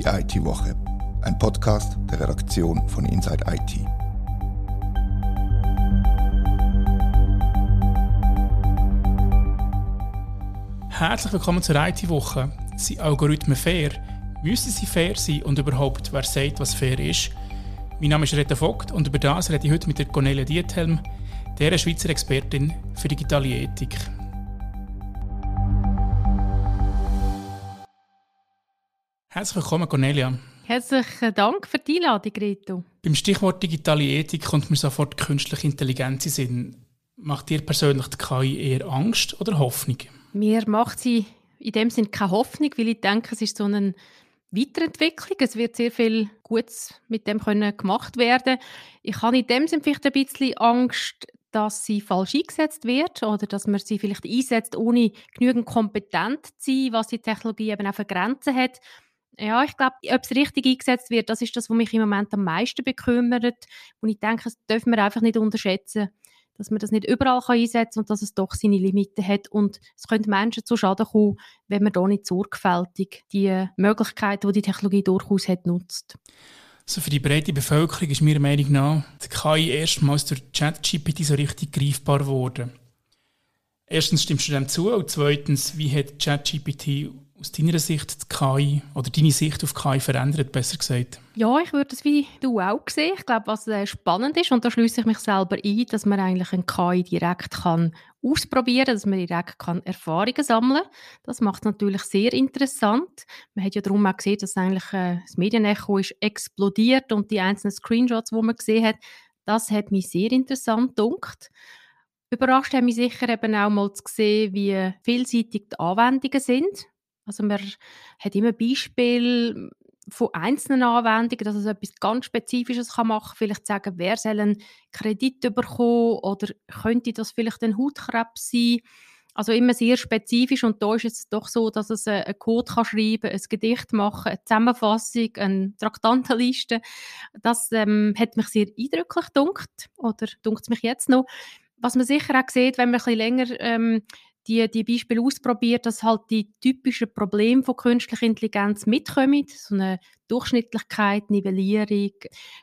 Die IT-Woche, ein Podcast der Redaktion von Inside IT. Herzlich willkommen zur IT-Woche. Sind Algorithmen fair? Müssen sie fair sein und überhaupt, wer sagt, was fair ist? Mein Name ist Rita Vogt und über das rede ich heute mit der Cornelia Diethelm, der Schweizer Expertin für digitale Ethik. Herzlich willkommen, Cornelia. Herzlichen Dank für die Einladung, Rito. Beim Stichwort digitale Ethik kommt mir sofort künstliche Intelligenz in Sinn. Macht dir persönlich die KI eher Angst oder Hoffnung? Mir macht sie in dem Sinne keine Hoffnung, weil ich denke, es ist so eine Weiterentwicklung. Es wird sehr viel Gutes mit dem können gemacht werden. Ich habe in dem Sinne vielleicht ein bisschen Angst, dass sie falsch eingesetzt wird oder dass man sie vielleicht einsetzt, ohne genügend kompetent zu sein, was die Technologie eben auch für Grenzen hat. Ja, ich glaube, ob es richtig eingesetzt wird, das ist das, was mich im Moment am meisten bekümmert. Und ich denke, das dürfen wir einfach nicht unterschätzen, dass man das nicht überall kann einsetzen und dass es doch seine Limiten hat. Und es könnte Menschen zu Schaden kommen, wenn man da nicht sorgfältig die Möglichkeiten, die die Technologie durchaus hat, nutzt. Also für die breite Bevölkerung ist meiner Meinung nach die KI erstmals durch ChatGPT so richtig greifbar geworden. Erstens stimmst du dem zu und zweitens, wie hat ChatGPT aus deiner Sicht die KI oder deine Sicht auf KI verändert, besser gesagt? Ja, ich würde es wie du auch sehen. Ich glaube, was äh, spannend ist, und da schließe ich mich selber ein, dass man eigentlich ein KI direkt kann ausprobieren kann, dass man direkt kann Erfahrungen sammeln kann. Das macht es natürlich sehr interessant. Man hat ja darum auch gesehen, dass eigentlich äh, das Medienecho ist explodiert und die einzelnen Screenshots, die man gesehen hat, das hat mich sehr interessant gedacht. Überrascht hat mich sicher eben auch mal zu sehen, wie vielseitig die Anwendungen sind. Also man hat immer Beispiele von einzelnen Anwendungen, dass es etwas ganz Spezifisches machen kann. Vielleicht sagen, wer soll einen Kredit bekommen oder könnte das vielleicht ein Hautkrebs sein? Also immer sehr spezifisch und da ist es doch so, dass es einen Code kann schreiben, ein Gedicht machen, eine Zusammenfassung, eine Traktantenliste. Das ähm, hat mich sehr eindrücklich dunkt oder dunkt es mich jetzt noch. Was man sicher auch sieht, wenn man ein bisschen länger ähm, die, die Beispiele ausprobiert, dass halt die typischen Probleme von künstlicher Intelligenz mitkommen. So eine Durchschnittlichkeit, Nivellierung,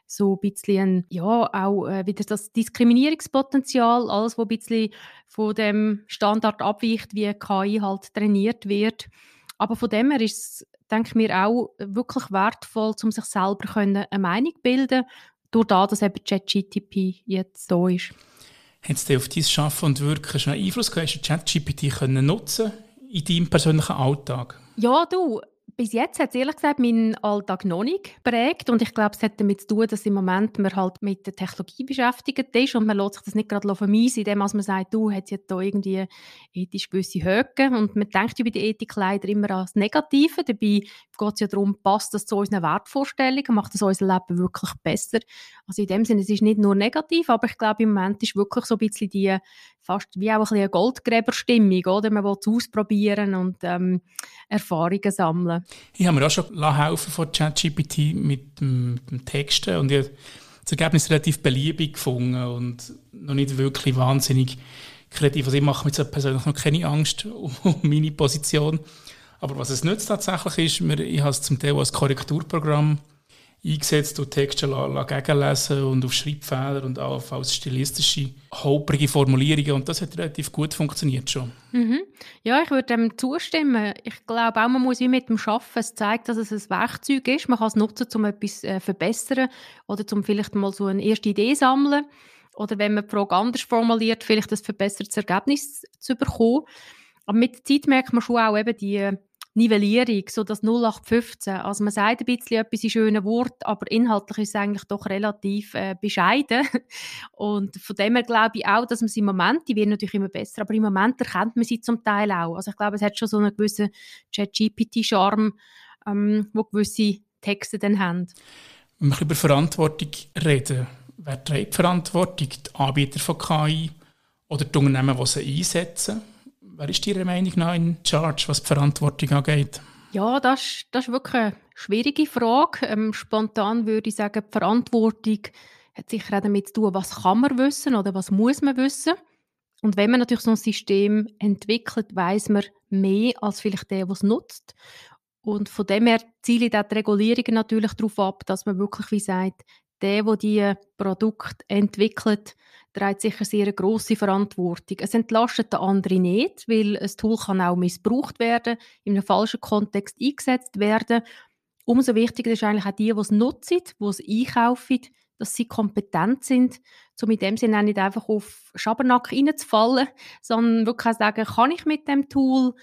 so ein bisschen, ja, auch äh, wieder das Diskriminierungspotenzial, alles, was ein bisschen von dem Standard abweicht, wie KI halt trainiert wird. Aber von dem her ist es, denke ich mir, auch wirklich wertvoll, um sich selber eine Meinung zu bilden, durch das, dass eben ChatGTP jetzt da ist. Hat es auf dein Schaffen und Wirken schon Einfluss gehabt? Hast du ChatGPT nutzen in deinem persönlichen Alltag? Ja, du, bis jetzt hat es ehrlich gesagt meinen Alltag noch nicht prägt und ich glaube, es hat damit zu tun, dass im Moment man halt mit der Technologie beschäftigt ist und man lässt sich das nicht gerade vermeisen, indem man sagt, du, hat jetzt da irgendwie ethisch gewisse Höhen und man denkt über die Ethik leider immer an das Negative, dabei geht es ja darum, passt das zu unseren Wertvorstellungen, macht das unser Leben wirklich besser. Also in dem Sinne, es ist nicht nur negativ, aber ich glaube, im Moment ist wirklich so ein bisschen die, fast wie auch ein eine Goldgräberstimmung, oder? Man will es ausprobieren und ähm, Erfahrungen sammeln. Ich habe mir auch schon helfen von ChatGPT mit, mit dem Texten und ich habe das Ergebnis relativ beliebig gefunden und noch nicht wirklich wahnsinnig kreativ. Also ich mache mir jetzt persönlich noch keine Angst um meine Position. Aber was es nützt tatsächlich ist, ich habe es zum Teil als Korrekturprogramm eingesetzt und Texte gegenlesen und auf Schreibfehler und als stilistische, holprige Formulierungen. Und das hat relativ gut funktioniert schon. Mhm. Ja, ich würde dem zustimmen. Ich glaube auch, man muss wie mit dem Schaffen es zeigt, dass es ein Werkzeug ist. Man kann es nutzen, um etwas zu äh, verbessern oder um vielleicht mal so eine erste Idee zu sammeln. Oder wenn man die Frage anders formuliert, vielleicht ein verbessertes Ergebnis zu bekommen. Aber mit der Zeit merkt man schon auch eben die Nivellierung, so das 0815. Also man sagt ein bisschen etwas in schönen Worten, aber inhaltlich ist es eigentlich doch relativ äh, bescheiden. Und von dem her glaube ich auch, dass man sie im Moment, die werden natürlich immer besser, aber im Moment erkennt man sie zum Teil auch. Also ich glaube, es hat schon so einen gewissen Chat-GPT-Charme, ähm, wo gewisse Texte dann haben. Wenn wir über Verantwortung reden, wer trägt Verantwortung? Die Anbieter von KI oder die Unternehmen, die sie einsetzen? Wer ist Ihrer Meinung nach in Charge, was die Verantwortung angeht? Ja, das, das ist wirklich eine schwierige Frage. Ähm, spontan würde ich sagen, die Verantwortung hat sicher auch damit zu tun, was kann man wissen oder was muss man wissen. Und wenn man natürlich so ein System entwickelt, weiß man mehr als vielleicht der, der es nutzt. Und von dem her zielen die Regulierungen natürlich darauf ab, dass man wirklich, wie sagt, der, der die Produkte entwickelt, trägt sicher sehr eine grosse Verantwortung. Es entlastet den anderen nicht, weil ein Tool kann auch missbraucht werden, in einem falschen Kontext eingesetzt werden. Umso wichtiger ist eigentlich auch die, die es nutzen, die es einkaufen, dass sie kompetent sind, um in dem Sinne nicht einfach auf Schabernack reinzufallen, sondern wirklich auch sagen, kann ich mit dem Tool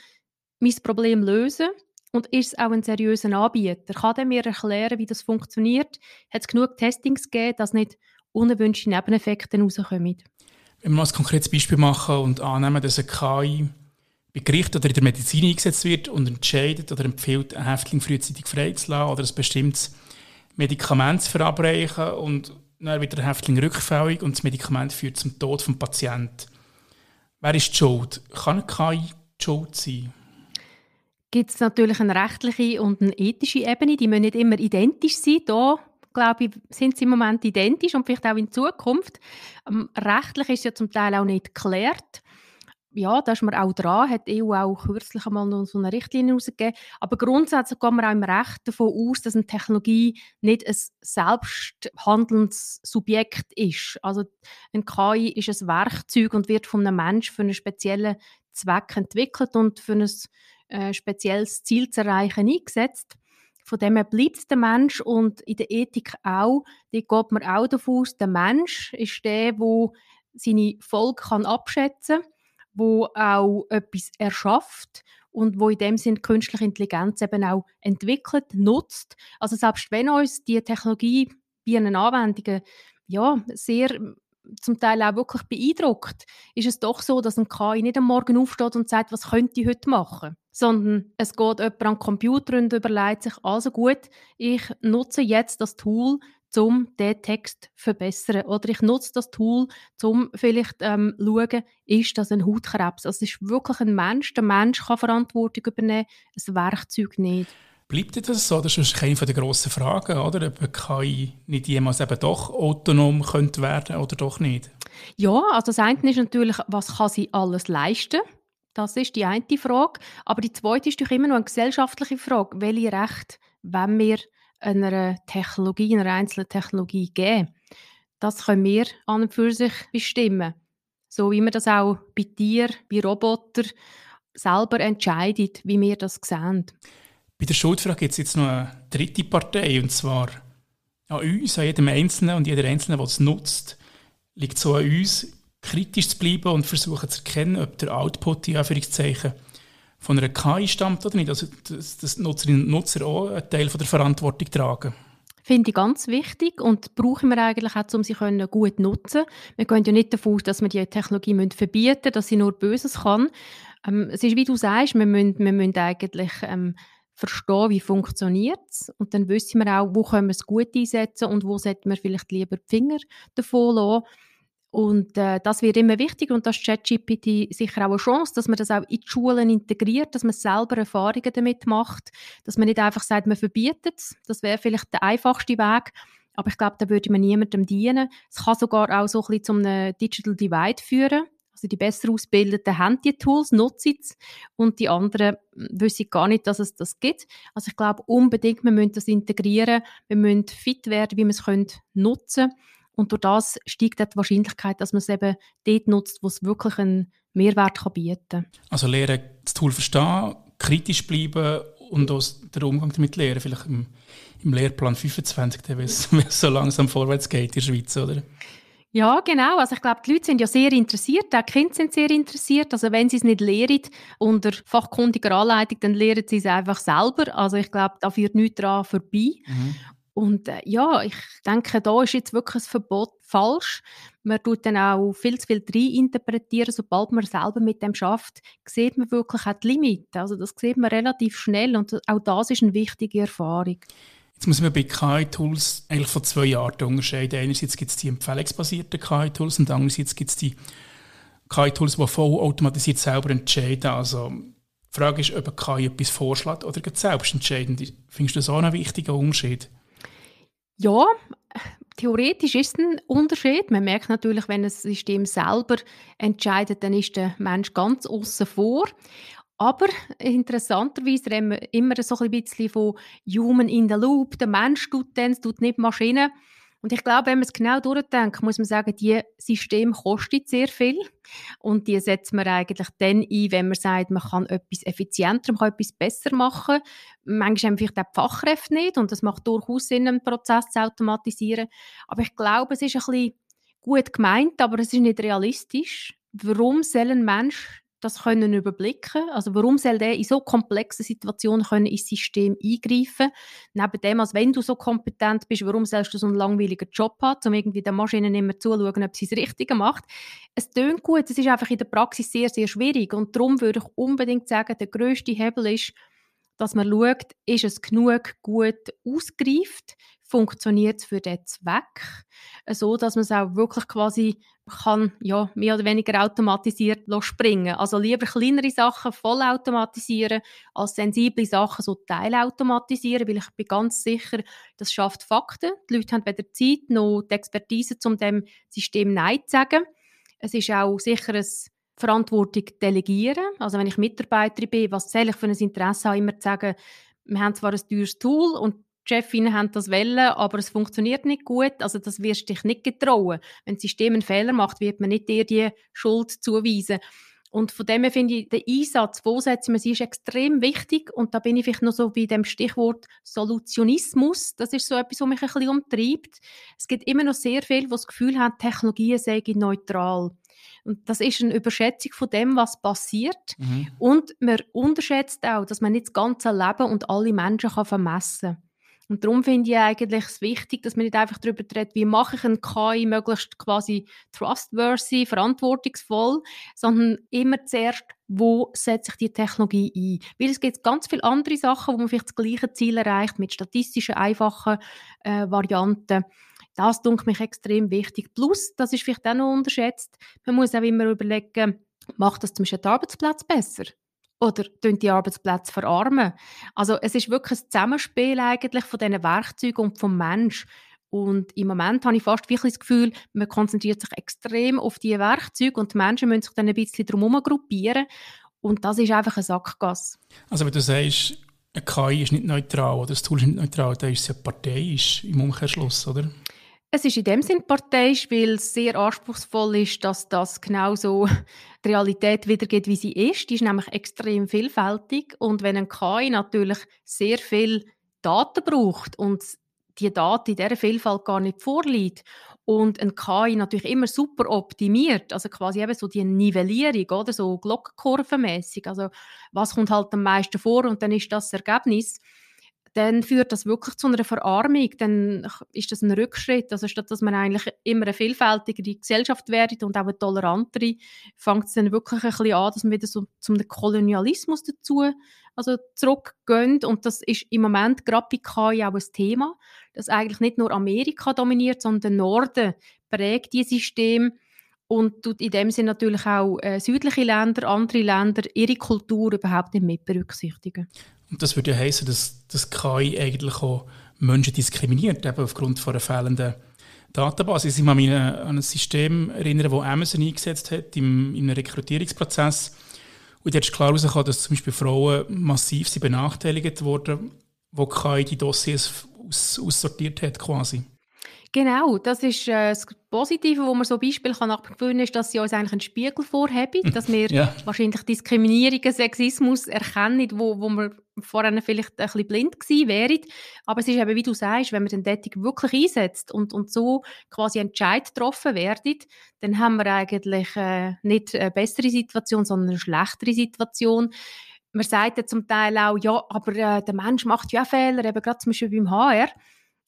mein Problem lösen und ist es auch ein seriöser Anbieter? Kann der mir erklären, wie das funktioniert? Hat es genug Testings gegeben, dass nicht unerwünschte Nebeneffekte rauskommen? Wenn wir mal ein konkretes Beispiel machen und annehmen, dass eine KI bei Gericht oder in der Medizin eingesetzt wird und entscheidet oder empfiehlt, einen Häftling frühzeitig freizulassen oder ein bestimmtes Medikament zu verabreichen und dann wird der Häftling rückfällig und das Medikament führt zum Tod des Patienten. Wer ist die Schuld? Kann eine KI die Schuld sein? Gibt es natürlich eine rechtliche und eine ethische Ebene, die müssen nicht immer identisch sein. Da glaube ich, sind sie im Moment identisch und vielleicht auch in Zukunft. Ähm, rechtlich ist ja zum Teil auch nicht geklärt ja, da ist man auch dran, hat die EU auch kürzlich einmal noch so eine Richtlinie herausgegeben. Aber grundsätzlich geht man auch im Recht davon aus, dass eine Technologie nicht ein selbsthandelndes Subjekt ist. Also ein KI ist ein Werkzeug und wird von einem Menschen für einen speziellen Zweck entwickelt und für ein äh, spezielles Ziel zu erreichen eingesetzt. Von dem her bleibt der Mensch und in der Ethik auch. Da geht man auch davon aus, der Mensch ist der, der seine Folge kann abschätzen kann wo auch etwas erschafft und wo in dem Sinn künstliche Intelligenz eben auch entwickelt, nutzt. Also selbst wenn uns die Technologie bei ihren Anwendungen ja, sehr zum Teil auch wirklich beeindruckt, ist es doch so, dass ein KI nicht am Morgen aufsteht und sagt, was könnte ich heute machen, sondern es geht jemand an den Computer und überlegt sich, also gut, ich nutze jetzt das Tool, um den Text zu verbessern. Oder ich nutze das Tool, um vielleicht ähm, zu schauen, ist das ein Hautkrebs. Also es ist wirklich ein Mensch. Der Mensch kann Verantwortung übernehmen, ein Werkzeug nicht. Bleibt das so? Das ist eine der grossen Fragen, oder? Ob KI nicht jemals eben doch autonom könnte werden oder doch nicht? Ja, also das eine ist natürlich, was kann sie alles leisten? Das ist die eine Frage. Aber die zweite ist natürlich immer noch eine gesellschaftliche Frage. Welche Rechte wollen wir einer Technologie, einer einzelnen Technologie geben. Das können wir an und für sich bestimmen. So wie wir das auch bei Tieren, bei Robotern selber entscheiden, wie wir das sehen. Bei der Schuldfrage gibt es jetzt noch eine dritte Partei, und zwar an uns, an jedem Einzelnen und jeder Einzelne, der es nutzt, liegt so an uns, kritisch zu bleiben und versuchen zu erkennen, ob der Output, in Anführungszeichen, von einer KI stammt oder nicht. Also, dass, dass Nutzerinnen und Nutzer auch einen Teil von der Verantwortung tragen. Finde ich ganz wichtig und brauchen wir eigentlich auch, um sie können gut nutzen Wir gehen ja nicht davon aus, dass wir die Technologie verbieten müssen, dass sie nur Böses kann. Ähm, es ist, wie du sagst, wir müssen, wir müssen eigentlich ähm, verstehen, wie funktioniert es und dann wissen wir auch, wo können wir es gut einsetzen und wo sollten wir vielleicht lieber die Finger davon lassen. Und äh, das wird immer wichtiger und das ist ChatGPT sicher auch eine Chance, dass man das auch in die Schulen integriert, dass man selber Erfahrungen damit macht, dass man nicht einfach sagt, man verbietet es. Das wäre vielleicht der einfachste Weg, aber ich glaube, da würde man niemandem dienen. Es kann sogar auch so ein bisschen zum Digital Divide führen. Also die besser ausgebildeten haben die Tools, nutzen es und die anderen hm, wissen gar nicht, dass es das gibt. Also ich glaube unbedingt, wir müssen das integrieren, wir müssen fit werden, wie wir es nutzen können und durch das steigt die Wahrscheinlichkeit, dass man es eben dort nutzt, wo es wirklich einen Mehrwert kann bieten kann. Also lernen, das Tool verstehen, kritisch bleiben und auch den Umgang damit lernen, vielleicht im, im Lehrplan 25, wenn es so langsam vorwärts geht in der Schweiz, oder? Ja, genau. Also ich glaube, die Leute sind ja sehr interessiert, auch die Kinder sind sehr interessiert. Also wenn sie es nicht lehren unter fachkundiger Anleitung, dann lehren sie es einfach selber. Also ich glaube, da führt nichts daran vorbei. Mhm. Und äh, ja, ich denke, da ist jetzt wirklich ein Verbot falsch. Man tut dann auch viel zu viel rein interpretieren. Sobald man selber mit dem schafft, sieht man wirklich auch die Limite. Also das sieht man relativ schnell und auch das ist eine wichtige Erfahrung. Jetzt muss man bei KI-Tools eigentlich von zwei Arten unterscheiden. Einerseits gibt es die empfehlungsbasierten KI-Tools und andererseits gibt es die KI-Tools, die voll automatisiert selber entscheiden. Also die Frage ist, ob KI etwas vorschlägt oder selbst entscheidend. Findest du das auch einen wichtigen Unterschied? Ja, theoretisch ist es ein Unterschied. Man merkt natürlich, wenn das System selber entscheidet, dann ist der Mensch ganz außen vor. Aber interessanterweise reden wir immer so ein bisschen von Human in the Loop. Der Mensch tut dann, tut nicht Maschine. Und ich glaube, wenn man es genau durchdenkt, muss man sagen, die System kostet sehr viel. Und die setzt man eigentlich dann ein, wenn man sagt, man kann etwas effizienter, man kann etwas besser machen. Manchmal haben vielleicht auch die Fachkräfte nicht und das macht durchaus Sinn, einen Prozess zu automatisieren. Aber ich glaube, es ist ein bisschen gut gemeint, aber es ist nicht realistisch. Warum soll ein Mensch das können überblicken. Also warum soll der in so komplexen Situationen können ins System eingreifen? Neben dem, als wenn du so kompetent bist, warum sollst du so einen langweiligen Job haben, um irgendwie den Maschinen immer zuzuschauen, ob sie das Richtige macht? Es tönt gut, es ist einfach in der Praxis sehr, sehr schwierig und darum würde ich unbedingt sagen, der größte Hebel ist, dass man schaut, ist es genug gut ausgereift, funktioniert es für den Zweck, so dass man es auch wirklich quasi kann, ja, mehr oder weniger automatisiert springen. Also lieber kleinere Sachen voll automatisieren, als sensible Sachen so teilautomatisieren, weil ich bin ganz sicher, das schafft Fakten. Die Leute haben weder Zeit noch die Expertise, um dem System Nein zu sagen. Es ist auch sicher ein Verantwortung delegieren. Also wenn ich Mitarbeiterin bin, was soll ich für ein Interesse haben, immer zu sagen, wir haben zwar ein teures Tool und die Chefinnen haben das wollen, aber es funktioniert nicht gut. Also das wirst dich nicht getrauen. Wenn das System einen Fehler macht, wird man nicht dir die Schuld zuweisen. Und von dem her finde ich, der Einsatz, wo setzt man sie, ist extrem wichtig. Und da bin ich vielleicht noch so bei dem Stichwort Solutionismus. Das ist so etwas, was mich ein bisschen umtreibt. Es gibt immer noch sehr viele, die das Gefühl haben, Technologien seien neutral. Und das ist eine Überschätzung von dem, was passiert. Mhm. Und man unterschätzt auch, dass man nicht das ganze Leben und alle Menschen kann vermessen kann. Und darum finde ich eigentlich es wichtig, dass man nicht einfach darüber redet, wie mache ich ein KI möglichst quasi trustworthy, verantwortungsvoll, sondern immer zuerst, wo setze ich die Technologie ein? Weil es gibt ganz viele andere Sachen, wo man vielleicht das gleiche Ziel erreicht mit statistischen, einfachen äh, Varianten. Das dunkelt mich extrem wichtig. Plus, das ist vielleicht auch noch unterschätzt, man muss auch immer überlegen, macht das zum Beispiel den Arbeitsplatz besser? Oder die Arbeitsplätze verarmen. Also es ist wirklich ein Zusammenspiel eigentlich von diesen Werkzeugen und vom Mensch. Und im Moment habe ich fast wirklich das Gefühl, man konzentriert sich extrem auf diese Werkzeuge und die Menschen müssen sich dann ein bisschen drumherum gruppieren. Und das ist einfach ein Sackgasse. Also wenn du sagst, eine KI ist nicht neutral oder das Tool ist nicht neutral, dann ist es ja parteiisch im Umkehrschluss, oder? Es ist in dem Sinn parteiisch, weil es sehr anspruchsvoll ist, dass das genauso die Realität wiedergeht, wie sie ist. Die ist nämlich extrem vielfältig. Und wenn ein KI natürlich sehr viel Daten braucht und die Daten in dieser Vielfalt gar nicht vorliegt und ein KI natürlich immer super optimiert, also quasi eben so die Nivellierung, oder? So Glockenkurvenmäßig, also was kommt halt am meisten vor? Und dann ist das, das Ergebnis dann führt das wirklich zu einer Verarmung, dann ist das ein Rückschritt. Also statt dass man eigentlich immer eine vielfältigere Gesellschaft wird und auch eine tolerantere, fängt es dann wirklich ein bisschen an, dass man wieder so zum Kolonialismus dazu also zurückgehen. Und das ist im Moment gerade bei KI auch ein Thema, dass eigentlich nicht nur Amerika dominiert, sondern der Norden prägt dieses System und tut in dem Sinne natürlich auch äh, südliche Länder, andere Länder, ihre Kultur überhaupt nicht mit berücksichtigen. Und das würde ja heißen, dass das KI eigentlich auch Menschen diskriminiert, eben aufgrund von einer fehlenden Datenbasis. Ich kann mich an ein System erinnern, das Amazon eingesetzt hat im, in Rekrutierungsprozess. Und da ist klar herausgekommen, dass zum Beispiel Frauen massiv benachteiligt wurden, wo KI die Dossiers aus, aussortiert hat quasi. Genau, das ist äh, das Positive, wo man so Beispiel kann abgewöhnen ist, dass sie uns eigentlich einen Spiegel vorhaben, dass wir ja. wahrscheinlich Diskriminierungen, Sexismus erkennen, wo, wo wir vorher vielleicht ein bisschen blind gewesen wären. Aber es ist eben, wie du sagst, wenn man den Dating wirklich einsetzt und, und so quasi Entscheid getroffen werden, dann haben wir eigentlich äh, nicht eine bessere Situation, sondern eine schlechtere Situation. Man sagt ja zum Teil auch, ja, aber äh, der Mensch macht ja auch Fehler, eben gerade zum Beispiel beim HR.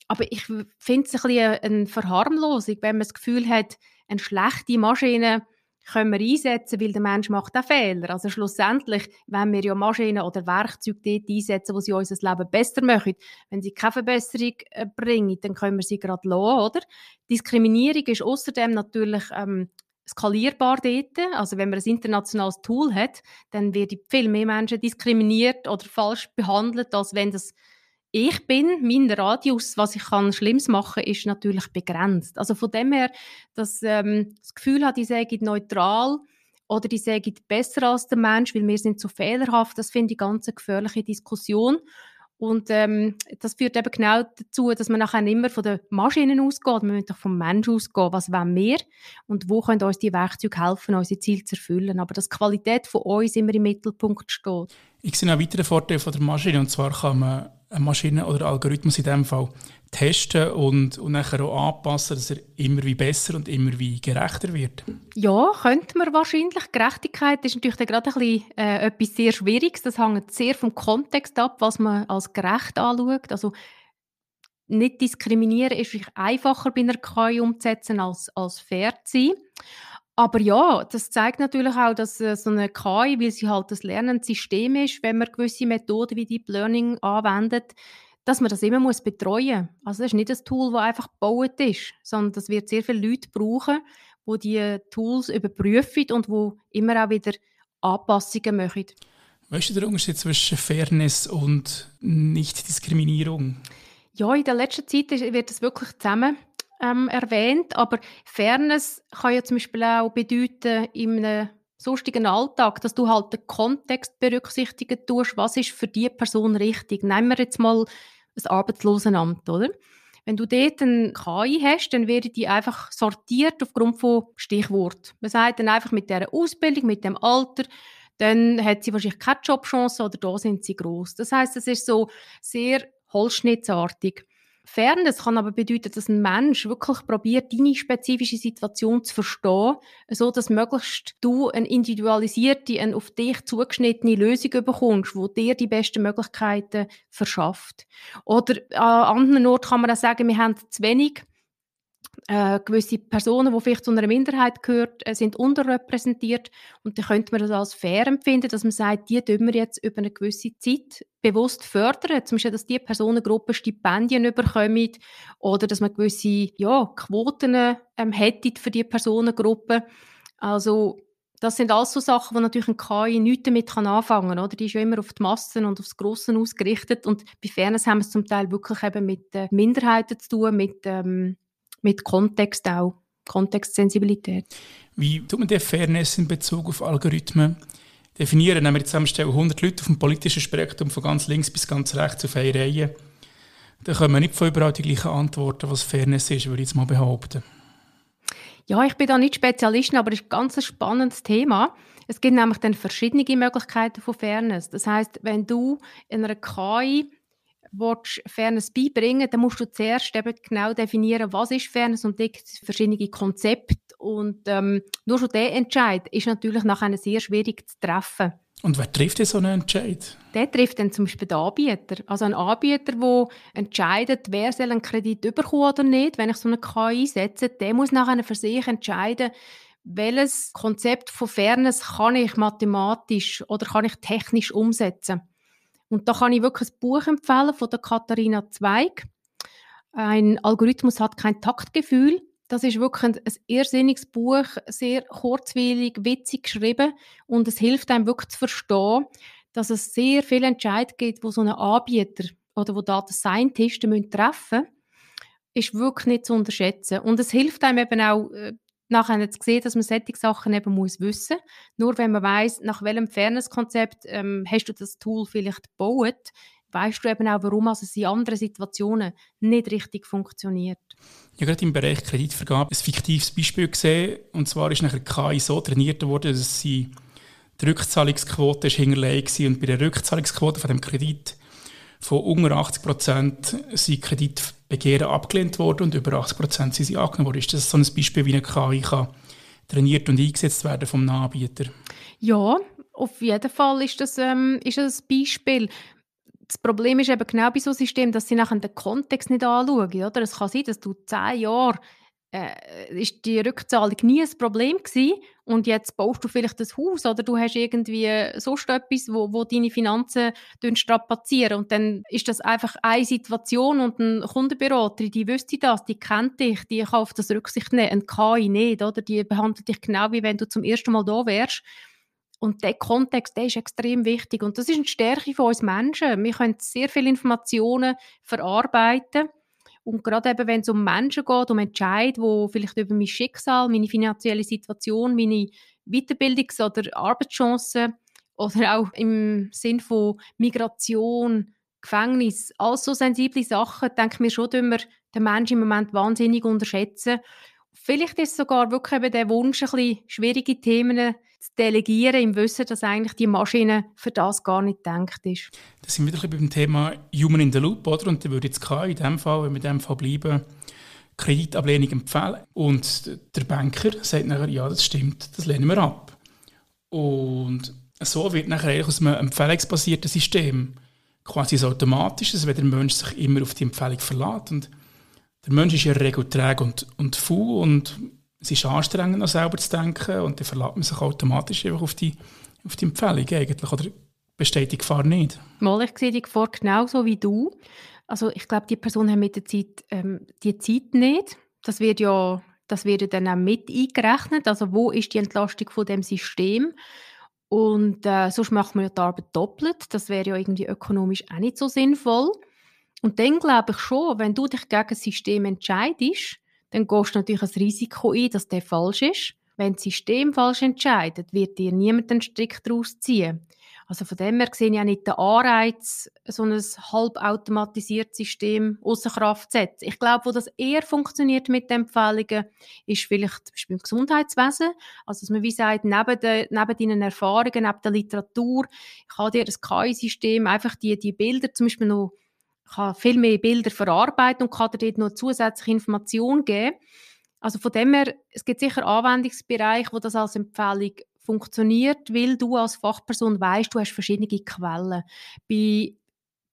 Aber ich finde es ein bisschen eine Verharmlosung, wenn man das Gefühl hat, eine schlechte Maschine können wir einsetzen, weil der Mensch macht auch Fehler. Also schlussendlich, wenn wir ja Maschinen oder Werkzeuge dort einsetzen, wo sie unser Leben besser machen, wenn sie keine Verbesserung äh, bringen, dann können wir sie gerade lassen, oder? Diskriminierung ist außerdem natürlich ähm, skalierbar dort. Also wenn man ein internationales Tool hat, dann werden viel mehr Menschen diskriminiert oder falsch behandelt, als wenn das ich bin, mein Radius, was ich kann Schlimmes machen, ist natürlich begrenzt. Also von dem her, dass ähm, das Gefühl hat, ich sage neutral oder die sagen besser als der Mensch, weil wir sind so fehlerhaft. Das finde ich ganz eine gefährliche Diskussion. Und ähm, das führt eben genau dazu, dass man nachher immer von den Maschinen ausgeht. Man muss doch vom Mensch ausgehen. Was wollen wir? Und wo können uns die Werkzeuge helfen, unsere Ziele zu erfüllen? Aber dass die Qualität von uns immer im Mittelpunkt steht. Ich sehe einen weiteren Vorteil von der Maschine. Und zwar kann man Maschine oder Algorithmus in diesem Fall testen und, und nachher auch anpassen, dass er immer wie besser und immer wie gerechter wird? Ja, könnte man wahrscheinlich. Gerechtigkeit ist natürlich gerade ein bisschen, äh, etwas sehr Schwieriges. Das hängt sehr vom Kontext ab, was man als gerecht anschaut. Also nicht diskriminieren ist einfacher bei einer KI umzusetzen als, als fair zu sein. Aber ja, das zeigt natürlich auch, dass äh, so eine KI, weil sie halt das lernende System ist, wenn man gewisse Methoden wie Deep Learning anwendet, dass man das immer muss betreuen muss. Also das ist nicht ein Tool, das einfach gebaut ist, sondern das wird sehr viele Leute brauchen, die diese Tools überprüfen und wo immer auch wieder Anpassungen machen. Weißt du den Unterschied zwischen Fairness und Nichtdiskriminierung? Ja, in der letzten Zeit wird das wirklich zusammen ähm, erwähnt, aber Fairness kann ja zum Beispiel auch bedeuten, in einem sonstigen Alltag, dass du halt den Kontext berücksichtigen tust, was ist für die Person richtig. Nehmen wir jetzt mal ein Arbeitslosenamt, oder? Wenn du dort ein KI hast, dann werden die einfach sortiert aufgrund von Stichwort. Man sagt dann einfach mit der Ausbildung, mit dem Alter, dann hat sie wahrscheinlich keine Jobchance oder da sind sie groß. Das heißt, es ist so sehr holzschnittsartig. Fairness kann aber bedeuten, dass ein Mensch wirklich probiert, deine spezifische Situation zu verstehen, so dass möglichst du eine individualisierte, eine auf dich zugeschnittene Lösung bekommst, die dir die besten Möglichkeiten verschafft. Oder an anderen Orten kann man auch sagen, wir haben zu wenig äh, gewisse Personen, die vielleicht zu einer Minderheit gehört, äh, sind unterrepräsentiert und dann könnte man das als fair empfinden, dass man sagt, die tun wir jetzt über eine gewisse Zeit bewusst fördern, zum Beispiel, dass die Personengruppen Stipendien bekommen oder dass man gewisse ja, Quoten ähm, hätte für die Personengruppe. Also das sind alles so Sachen, wo natürlich ein KI nichts damit anfangen kann. Die ist ja immer auf die Massen und aufs Grosse ausgerichtet. Und bei Fairness haben wir es zum Teil wirklich eben mit äh, Minderheiten zu tun, mit ähm, mit Kontext auch, Kontextsensibilität. Wie tut man die Fairness in Bezug auf Algorithmen definieren? Wenn wir zusammenstellen 100 Leute auf dem politischen Spektrum von ganz links bis ganz rechts auf eine Reihe, dann können wir nicht von überall die gleichen Antworten, was Fairness ist, würde ich jetzt mal behaupten. Ja, ich bin da nicht Spezialistin, aber es ist ein ganz spannendes Thema. Es gibt nämlich dann verschiedene Möglichkeiten von Fairness. Das heißt, wenn du in einer KI willst, Fairness beibringen dann musst du zuerst eben genau definieren, was ist Fairness und es gibt verschiedene Konzepte und ähm, nur schon der Entscheid ist natürlich nachher sehr schwierig zu treffen. Und wer trifft denn so einen Entscheid? Der trifft dann zum Beispiel den Anbieter. Also ein Anbieter, der entscheidet, wer soll einen Kredit bekommen oder nicht. Wenn ich so eine KI setze, der muss nachher für sich entscheiden, welches Konzept von Fairness kann ich mathematisch oder kann ich technisch umsetzen. Und da kann ich wirklich ein Buch empfehlen von der Katharina Zweig. Ein Algorithmus hat kein Taktgefühl. Das ist wirklich ein, ein irrsinniges Buch, sehr kurzweilig, witzig geschrieben und es hilft einem wirklich zu verstehen, dass es sehr viele Entscheidungen gibt, wo so ein Anbieter oder wo Data Scientisten treffen müssen, ist wirklich nicht zu unterschätzen. Und es hilft einem eben auch, äh, nachher jetzt gesehen, dass man solche Sachen eben muss wissen. Nur wenn man weiß, nach welchem Fairness-Konzept ähm, hast du das Tool vielleicht gebaut, weißt du eben auch, warum also es in anderen Situationen nicht richtig funktioniert. Ich habe gerade im Bereich Kreditvergabe ein fiktives Beispiel gesehen. Und zwar ist nachher KI so trainiert worden, dass sie die Rückzahlungsquote hinterlegt war. Und bei der Rückzahlungsquote von dem Kredit von unter 80 Prozent sind Kreditbegehren abgelehnt worden und über 80 Prozent sind sie angenommen worden. Ist das so ein Beispiel, wie eine KI kann trainiert und eingesetzt werden vom Anbieter? Ja, auf jeden Fall ist das, ähm, ist das ein Beispiel. Das Problem ist eben genau bei so einem System, dass sie nachher den Kontext nicht anschauen. Oder? Es kann sein, dass du zehn Jahre äh, ist die Rückzahlung nie ein Problem gewesen und jetzt baust du vielleicht das Haus oder du hast irgendwie sonst etwas, wo, wo deine Finanzen strapazieren und dann ist das einfach eine Situation und ein Kundenberater, die wüsste das, die kennt dich, die kann auf das Rücksicht nehmen, ein KI nicht, oder? Die behandelt dich genau wie wenn du zum ersten Mal da wärst. Und der Kontext, der ist extrem wichtig. Und das ist eine Stärke von uns Menschen. Wir können sehr viele Informationen verarbeiten und gerade eben, wenn es um Menschen geht, um Entscheidungen, wo vielleicht über mein Schicksal, meine finanzielle Situation, meine Weiterbildungs- oder Arbeitschancen oder auch im Sinn von Migration, Gefängnis, all so sensible Sachen, denke ich mir schon, dass wir den Menschen im Moment wahnsinnig unterschätzen. Vielleicht ist sogar wirklich eben der Wunsch, ein bisschen schwierige Themen zu delegieren, im Wissen, dass eigentlich die Maschine für das gar nicht gedacht ist. Das sind wir wieder beim Thema Human in the Loop, oder? Und da würde jetzt in dem Fall, wenn wir in dem Fall bleiben, Kreditablehnung empfehlen. Und der Banker sagt nachher, ja, das stimmt, das lehnen wir ab. Und so wird nachher eigentlich aus einem empfehlungsbasierten System quasi so automatisch, dass der Mensch sich immer auf die Empfehlung verlässt. Und der Mensch ist ja Regel träge und, und faul und es ist anstrengend, noch selber zu denken und dann verlässt man sich automatisch einfach auf die, auf die Empfehlung eigentlich. Oder besteht die Gefahr nicht? Mal, ich sehe die Gefahr genauso wie du. Also ich glaube, die Personen haben mit der Zeit ähm, die Zeit nicht. Das wird ja das wird dann auch mit eingerechnet. Also wo ist die Entlastung von dem System? Und äh, sonst macht man ja die Arbeit doppelt. Das wäre ja irgendwie ökonomisch auch nicht so sinnvoll. Und dann glaube ich schon, wenn du dich gegen ein System entscheidest, dann gehst du natürlich ein Risiko ein, dass der falsch ist. Wenn das System falsch entscheidet, wird dir niemand einen Strick daraus ziehen. Also von dem her sehe ich auch nicht den Anreiz, so ein halbautomatisiertes System außer Kraft zu setzen. Ich glaube, wo das eher funktioniert mit den Empfehlungen, ist vielleicht beim Gesundheitswesen. Also dass man wie sagt, neben, de, neben deinen Erfahrungen, neben der Literatur, kann dir das KI-System einfach die, die Bilder zum Beispiel noch kann viel mehr Bilder verarbeiten und kann dir dort noch zusätzliche Informationen geben. Also von dem her, es gibt sicher Anwendungsbereiche, wo das als Empfehlung funktioniert, weil du als Fachperson weißt, du hast verschiedene Quellen. Bei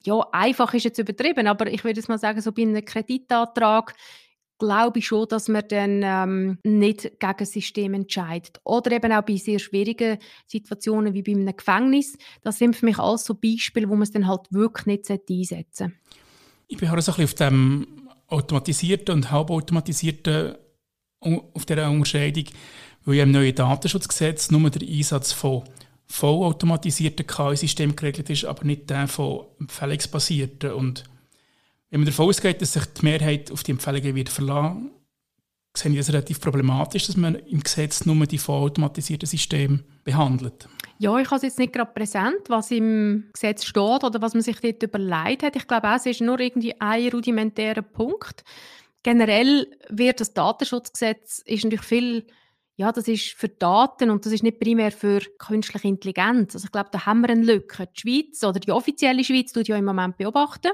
ja, einfach ist jetzt übertrieben, aber ich würde jetzt mal sagen, so bei einem Kreditantrag glaube ich schon, dass man dann ähm, nicht gegen das System entscheidet. Oder eben auch bei sehr schwierigen Situationen wie bei einem Gefängnis. Das sind für mich alles so Beispiele, wo man es dann halt wirklich nicht einsetzen sollte. Ich bin halt so ein bisschen auf dem automatisierten und halbautomatisierten, auf dieser Unterscheidung weil ja im neuen Datenschutzgesetz nur der Einsatz von vollautomatisierten KI-Systemen geregelt ist, aber nicht der von empfehlungsbasierten. Und wenn man davon ausgeht, dass sich die Mehrheit auf die Empfehlungen wird verlassen, sehe ich es relativ problematisch, dass man im Gesetz nur die vollautomatisierten Systeme behandelt. Ja, ich habe es jetzt nicht gerade präsent, was im Gesetz steht oder was man sich dort überlegt hat. Ich glaube auch, es ist nur irgendwie ein rudimentärer Punkt. Generell wird das Datenschutzgesetz ist natürlich viel ja, das ist für Daten und das ist nicht primär für künstliche Intelligenz. Also ich glaube, da haben wir eine Lücke. Die Schweiz oder die offizielle Schweiz tut ja im Moment beobachten.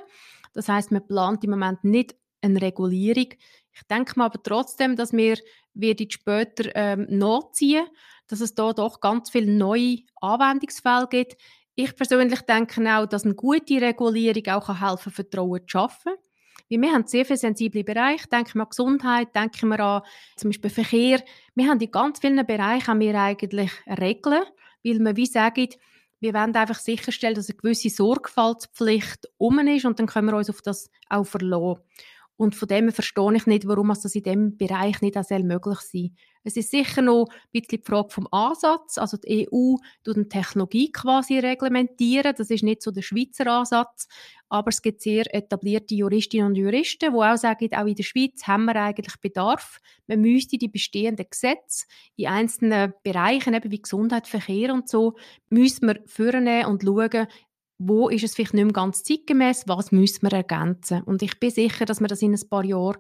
Das heißt, man plant im Moment nicht eine Regulierung. Ich denke mal aber trotzdem, dass wir wird später ähm, nachziehen, dass es da doch ganz viele neue Anwendungsfälle gibt. Ich persönlich denke auch, dass eine gute Regulierung auch helfen kann, Vertrauen zu schaffen. Wir haben sehr viele sensible Bereiche. Denken wir an Gesundheit, denken wir an zum Beispiel Verkehr. Wir haben in ganz vielen Bereichen haben wir eigentlich Regeln, weil wir wie sagen, wir wollen einfach sicherstellen, dass eine gewisse Sorgfaltspflicht um ist und dann können wir uns auf das auch verlassen. Und von dem verstehe ich nicht, warum das in diesem Bereich nicht auch möglich sein Es ist sicher noch ein bisschen die Frage vom Ansatz. Also die EU tut eine Technologie quasi reglementieren. Das ist nicht so der Schweizer Ansatz. Aber es gibt sehr etablierte Juristinnen und Juristen, die auch sagen, auch in der Schweiz haben wir eigentlich Bedarf. Man müsste die bestehenden Gesetze in einzelnen Bereichen, eben wie Gesundheit, Verkehr und so, müssen wir vornehmen und schauen, wo ist es vielleicht nicht mehr ganz zeitgemäß, was müssen wir ergänzen. Und ich bin sicher, dass wir das in ein paar Jahren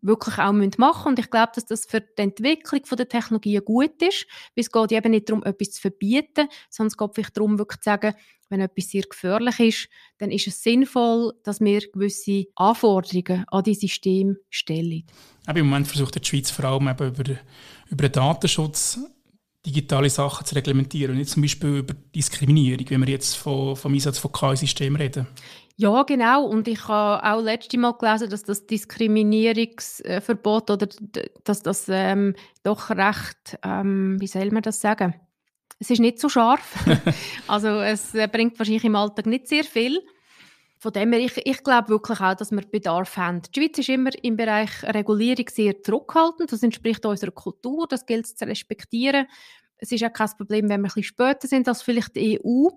wirklich auch machen müssen. Und ich glaube, dass das für die Entwicklung der Technologie gut ist, weil es geht eben nicht darum, etwas zu verbieten, sondern es geht vielleicht darum, wirklich zu sagen, wenn etwas sehr gefährlich ist, dann ist es sinnvoll, dass wir gewisse Anforderungen an die Systeme stellen. Aber Im Moment versucht die Schweiz vor allem eben über, über den Datenschutz digitale Sachen zu reglementieren und nicht zum Beispiel über Diskriminierung, wenn wir jetzt von, vom Einsatz von KI-Systemen reden. Ja, genau. Und ich habe auch letztes Mal gelesen, dass das Diskriminierungsverbot oder dass das ähm, doch recht, ähm, wie soll man das sagen? Es ist nicht so scharf. also es äh, bringt wahrscheinlich im Alltag nicht sehr viel. Von dem her, ich, ich glaube wirklich auch, dass wir Bedarf haben. Die Schweiz ist immer im Bereich Regulierung sehr zurückhaltend. Das entspricht unserer Kultur, das gilt es zu respektieren. Es ist auch kein Problem, wenn wir ein bisschen später sind als vielleicht die EU.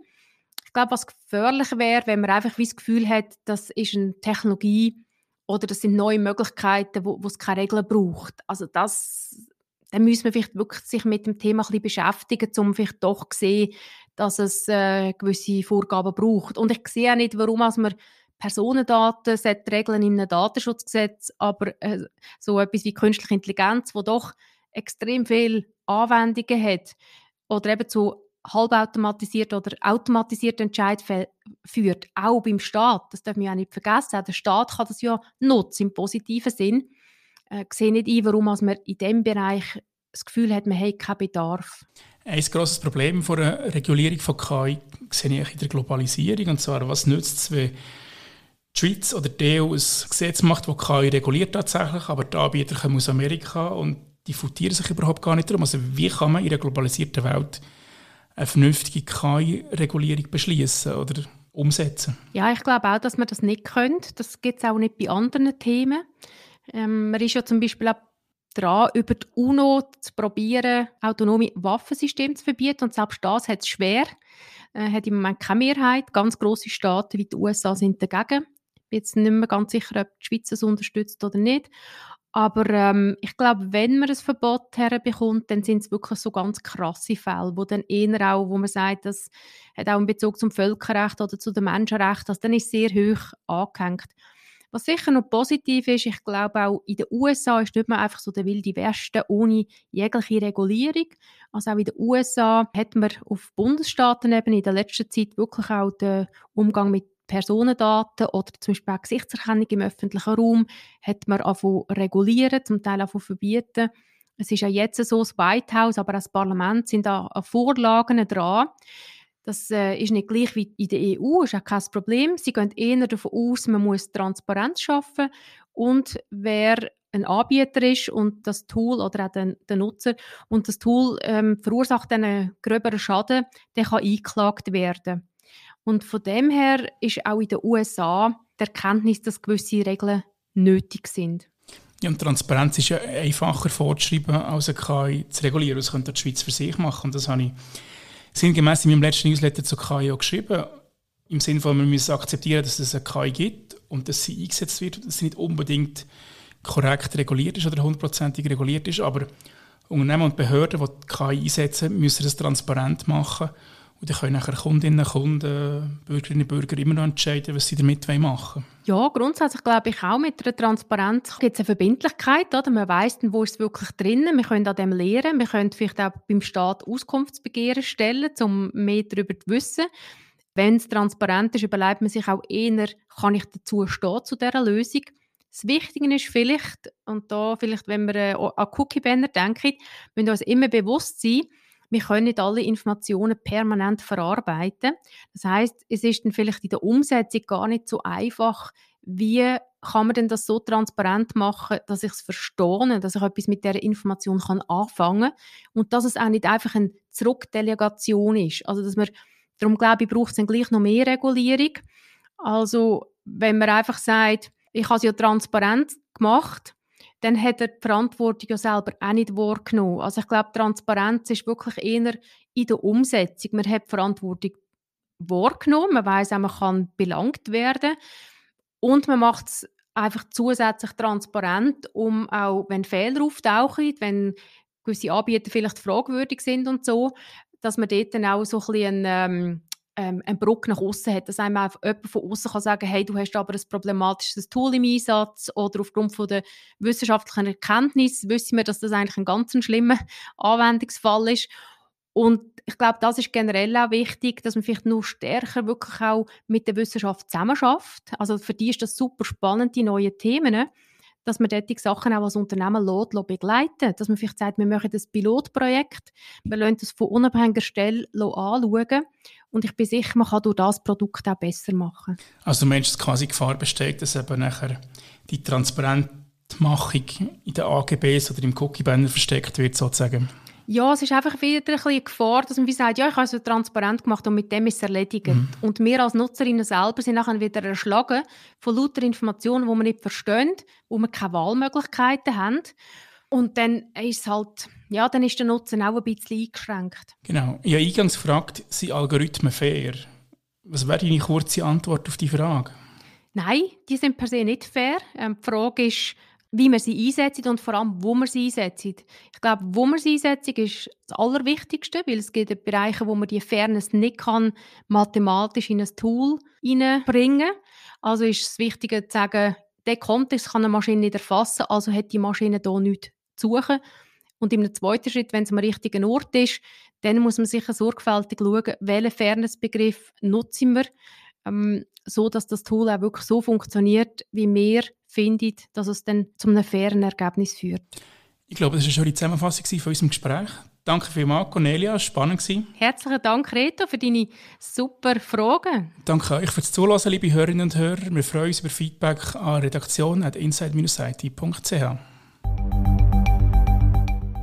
Ich glaube, was gefährlich wäre, wenn man einfach wie das Gefühl hat, das ist eine Technologie oder das sind neue Möglichkeiten, wo, wo es keine Regeln braucht. Also das dann müssen wir vielleicht wirklich sich mit dem Thema ein bisschen beschäftigen, um vielleicht doch zu sehen, dass es äh, gewisse Vorgaben braucht. Und ich sehe auch nicht, warum als man Personendaten regeln in einem Datenschutzgesetz, aber äh, so etwas wie künstliche Intelligenz, wo doch extrem viele Anwendungen hat oder eben zu halbautomatisierten oder automatisierten Entscheidungen führt, auch beim Staat. Das darf man ja nicht vergessen. Der Staat kann das ja nutzen im positiven Sinn. Äh, ich sehe nicht ein, warum man in diesem Bereich das Gefühl hat, man hat keinen Bedarf. Ein grosses Problem von der Regulierung von KI sehe ich in der Globalisierung. Und zwar, was nützt es, wenn die Schweiz oder die EU ein Gesetz macht, das KI reguliert tatsächlich, aber die Anbieter kommen aus Amerika und die futieren sich überhaupt gar nicht darum. Also wie kann man in einer globalisierten Welt eine vernünftige KI-Regulierung beschließen oder umsetzen? Ja, ich glaube auch, dass man das nicht könnte. Das gibt es auch nicht bei anderen Themen. Ähm, man ist ja zum Beispiel auch dran, über die UNO zu probieren, autonome Waffensysteme zu verbieten. Und selbst das hat es schwer. Äh, hat im Moment keine Mehrheit. Ganz große Staaten wie die USA sind dagegen. Ich bin jetzt nicht mehr ganz sicher, ob die Schweiz es unterstützt oder nicht. Aber ähm, ich glaube, wenn man ein Verbot herbekommt, dann sind es wirklich so ganz krasse Fälle, wo dann eher auch, wo man sagt, das hat auch einen Bezug zum Völkerrecht oder zu den Menschenrechten, also dann ist sehr hoch angehängt. Was sicher noch positiv ist, ich glaube auch in den USA ist nicht mehr einfach so der wilde Westen ohne jegliche Regulierung. Also auch in den USA hat man auf Bundesstaatenebene in der letzten Zeit wirklich auch den Umgang mit Personendaten oder zum Beispiel auch Gesichtserkennung im öffentlichen Raum hat man angefangen regulieren, zum Teil auch verbieten. Es ist ja jetzt so, das White House, aber auch das Parlament sind da Vorlagen dran. Das äh, ist nicht gleich wie in der EU, ist auch kein Problem. Sie gehen eher davon aus, man muss Transparenz schaffen und wer ein Anbieter ist und das Tool oder auch der, Nutzer und das Tool ähm, verursacht einen gröberen Schaden, der kann eingeklagt werden. Und von dem her ist auch in den USA die Erkenntnis, dass gewisse Regeln nötig sind. Ja, und Transparenz ist ja einfacher vorzuschreiben, als eine KI zu regulieren. Das könnte die Schweiz für sich machen. Das habe ich sinngemäß in meinem letzten Newsletter zur KI auch geschrieben. Im Sinne von, wir müssen akzeptieren, dass es eine KI gibt und dass sie eingesetzt wird, dass sie nicht unbedingt korrekt reguliert ist oder hundertprozentig reguliert ist. Aber Unternehmen und Behörden, die die KI einsetzen, müssen das transparent machen. Und dann können nachher Kundinnen, Kunden, Bürgerinnen und Bürger immer noch entscheiden, was sie damit machen wollen. Ja, grundsätzlich glaube ich auch mit der Transparenz gibt es eine Verbindlichkeit. Oder? Man weiss wo ist es wirklich drin. Wir können an dem lernen. Wir können vielleicht auch beim Staat Auskunftsbegehren stellen, um mehr darüber zu wissen. Wenn es transparent ist, überlegt man sich auch eher, kann ich dazu stehen zu dieser Lösung. Das Wichtige ist vielleicht, und da vielleicht, wenn wir an Cookie-Banner denken, müssen wir uns immer bewusst sein, wir können nicht alle Informationen permanent verarbeiten. Das heißt, es ist dann vielleicht in der Umsetzung gar nicht so einfach, wie kann man denn das so transparent machen, dass ich es verstehe, dass ich etwas mit der Information kann anfangen und dass es auch nicht einfach eine Zurückdelegation ist. Also dass man, darum glaube ich, braucht es dann gleich noch mehr Regulierung. Also wenn man einfach sagt, ich habe es ja transparent gemacht, dann hat er die Verantwortung ja selber auch nicht wahrgenommen. Also ich glaube, Transparenz ist wirklich eher in der Umsetzung. Man hat die Verantwortung wahrgenommen, man weiß auch, man kann belangt werden und man macht es einfach zusätzlich transparent, um auch, wenn Fehler auftauchen, wenn gewisse Anbieter vielleicht fragwürdig sind und so, dass man dort dann auch so ein bisschen ähm, ähm, einen Bruck nach außen hat, dass einem einfach jemand von außen kann sagen, hey, du hast aber ein problematisches Tool im Einsatz oder aufgrund von der wissenschaftlichen Erkenntnis wissen wir, dass das eigentlich ein ganz schlimmer Anwendungsfall ist. Und ich glaube, das ist generell auch wichtig, dass man vielleicht noch stärker wirklich auch mit der Wissenschaft zusammenarbeitet. Also für die ist das super spannend, die neuen Themen dass man dort die Sachen auch als Unternehmen lässt, lässt begleiten Dass man vielleicht sagt, wir machen das Pilotprojekt, wir lassen das von unabhängiger Stelle anschauen und ich bin sicher, man kann durch das Produkt auch besser machen. Also du meinst, dass quasi Gefahr besteht, dass eben nachher die Transparentmachung in den AGBs oder im Cookie-Banner versteckt wird sozusagen? Ja, es ist einfach wieder ein bisschen eine Gefahr, dass man wie sagt, ja, ich habe es transparent gemacht und mit dem ist es erledigt. Mhm. Und wir als Nutzerinnen selber sind nachher wieder erschlagen von lauter Informationen, die wir nicht verstehen, wo wir keine Wahlmöglichkeiten haben. Und dann ist halt, ja, dann ist der Nutzen auch ein bisschen eingeschränkt. Genau. Ich habe eingangs gefragt, sind Algorithmen fair? Was wäre deine kurze Antwort auf die Frage? Nein, die sind per se nicht fair. Ähm, die Frage ist, wie man sie einsetzt und vor allem, wo man sie einsetzt. Ich glaube, wo man sie einsetzt, ist das Allerwichtigste, weil es gibt Bereiche, wo man die Fairness nicht kann, mathematisch in ein Tool hineinbringen. Also ist es wichtiger zu sagen, der Kontext kann eine Maschine nicht erfassen, also hat die Maschine hier nichts zu suchen. Und im zweiten Schritt, wenn es am richtigen Ort ist, dann muss man sicher sorgfältig schauen, welchen Fairness-Begriff nutzen wir, ähm, so dass das Tool auch wirklich so funktioniert, wie wir finden, dass es dann zu einem fairen Ergebnis führt. Ich glaube, das war schon die Zusammenfassung von unserem Gespräch. Danke vielmals, Cornelia, spannend war. Herzlichen Dank, Reto, für deine super Fragen. Danke euch fürs Zuhören, liebe Hörerinnen und Hörer. Wir freuen uns über Feedback an redaktion.inside-it.ch.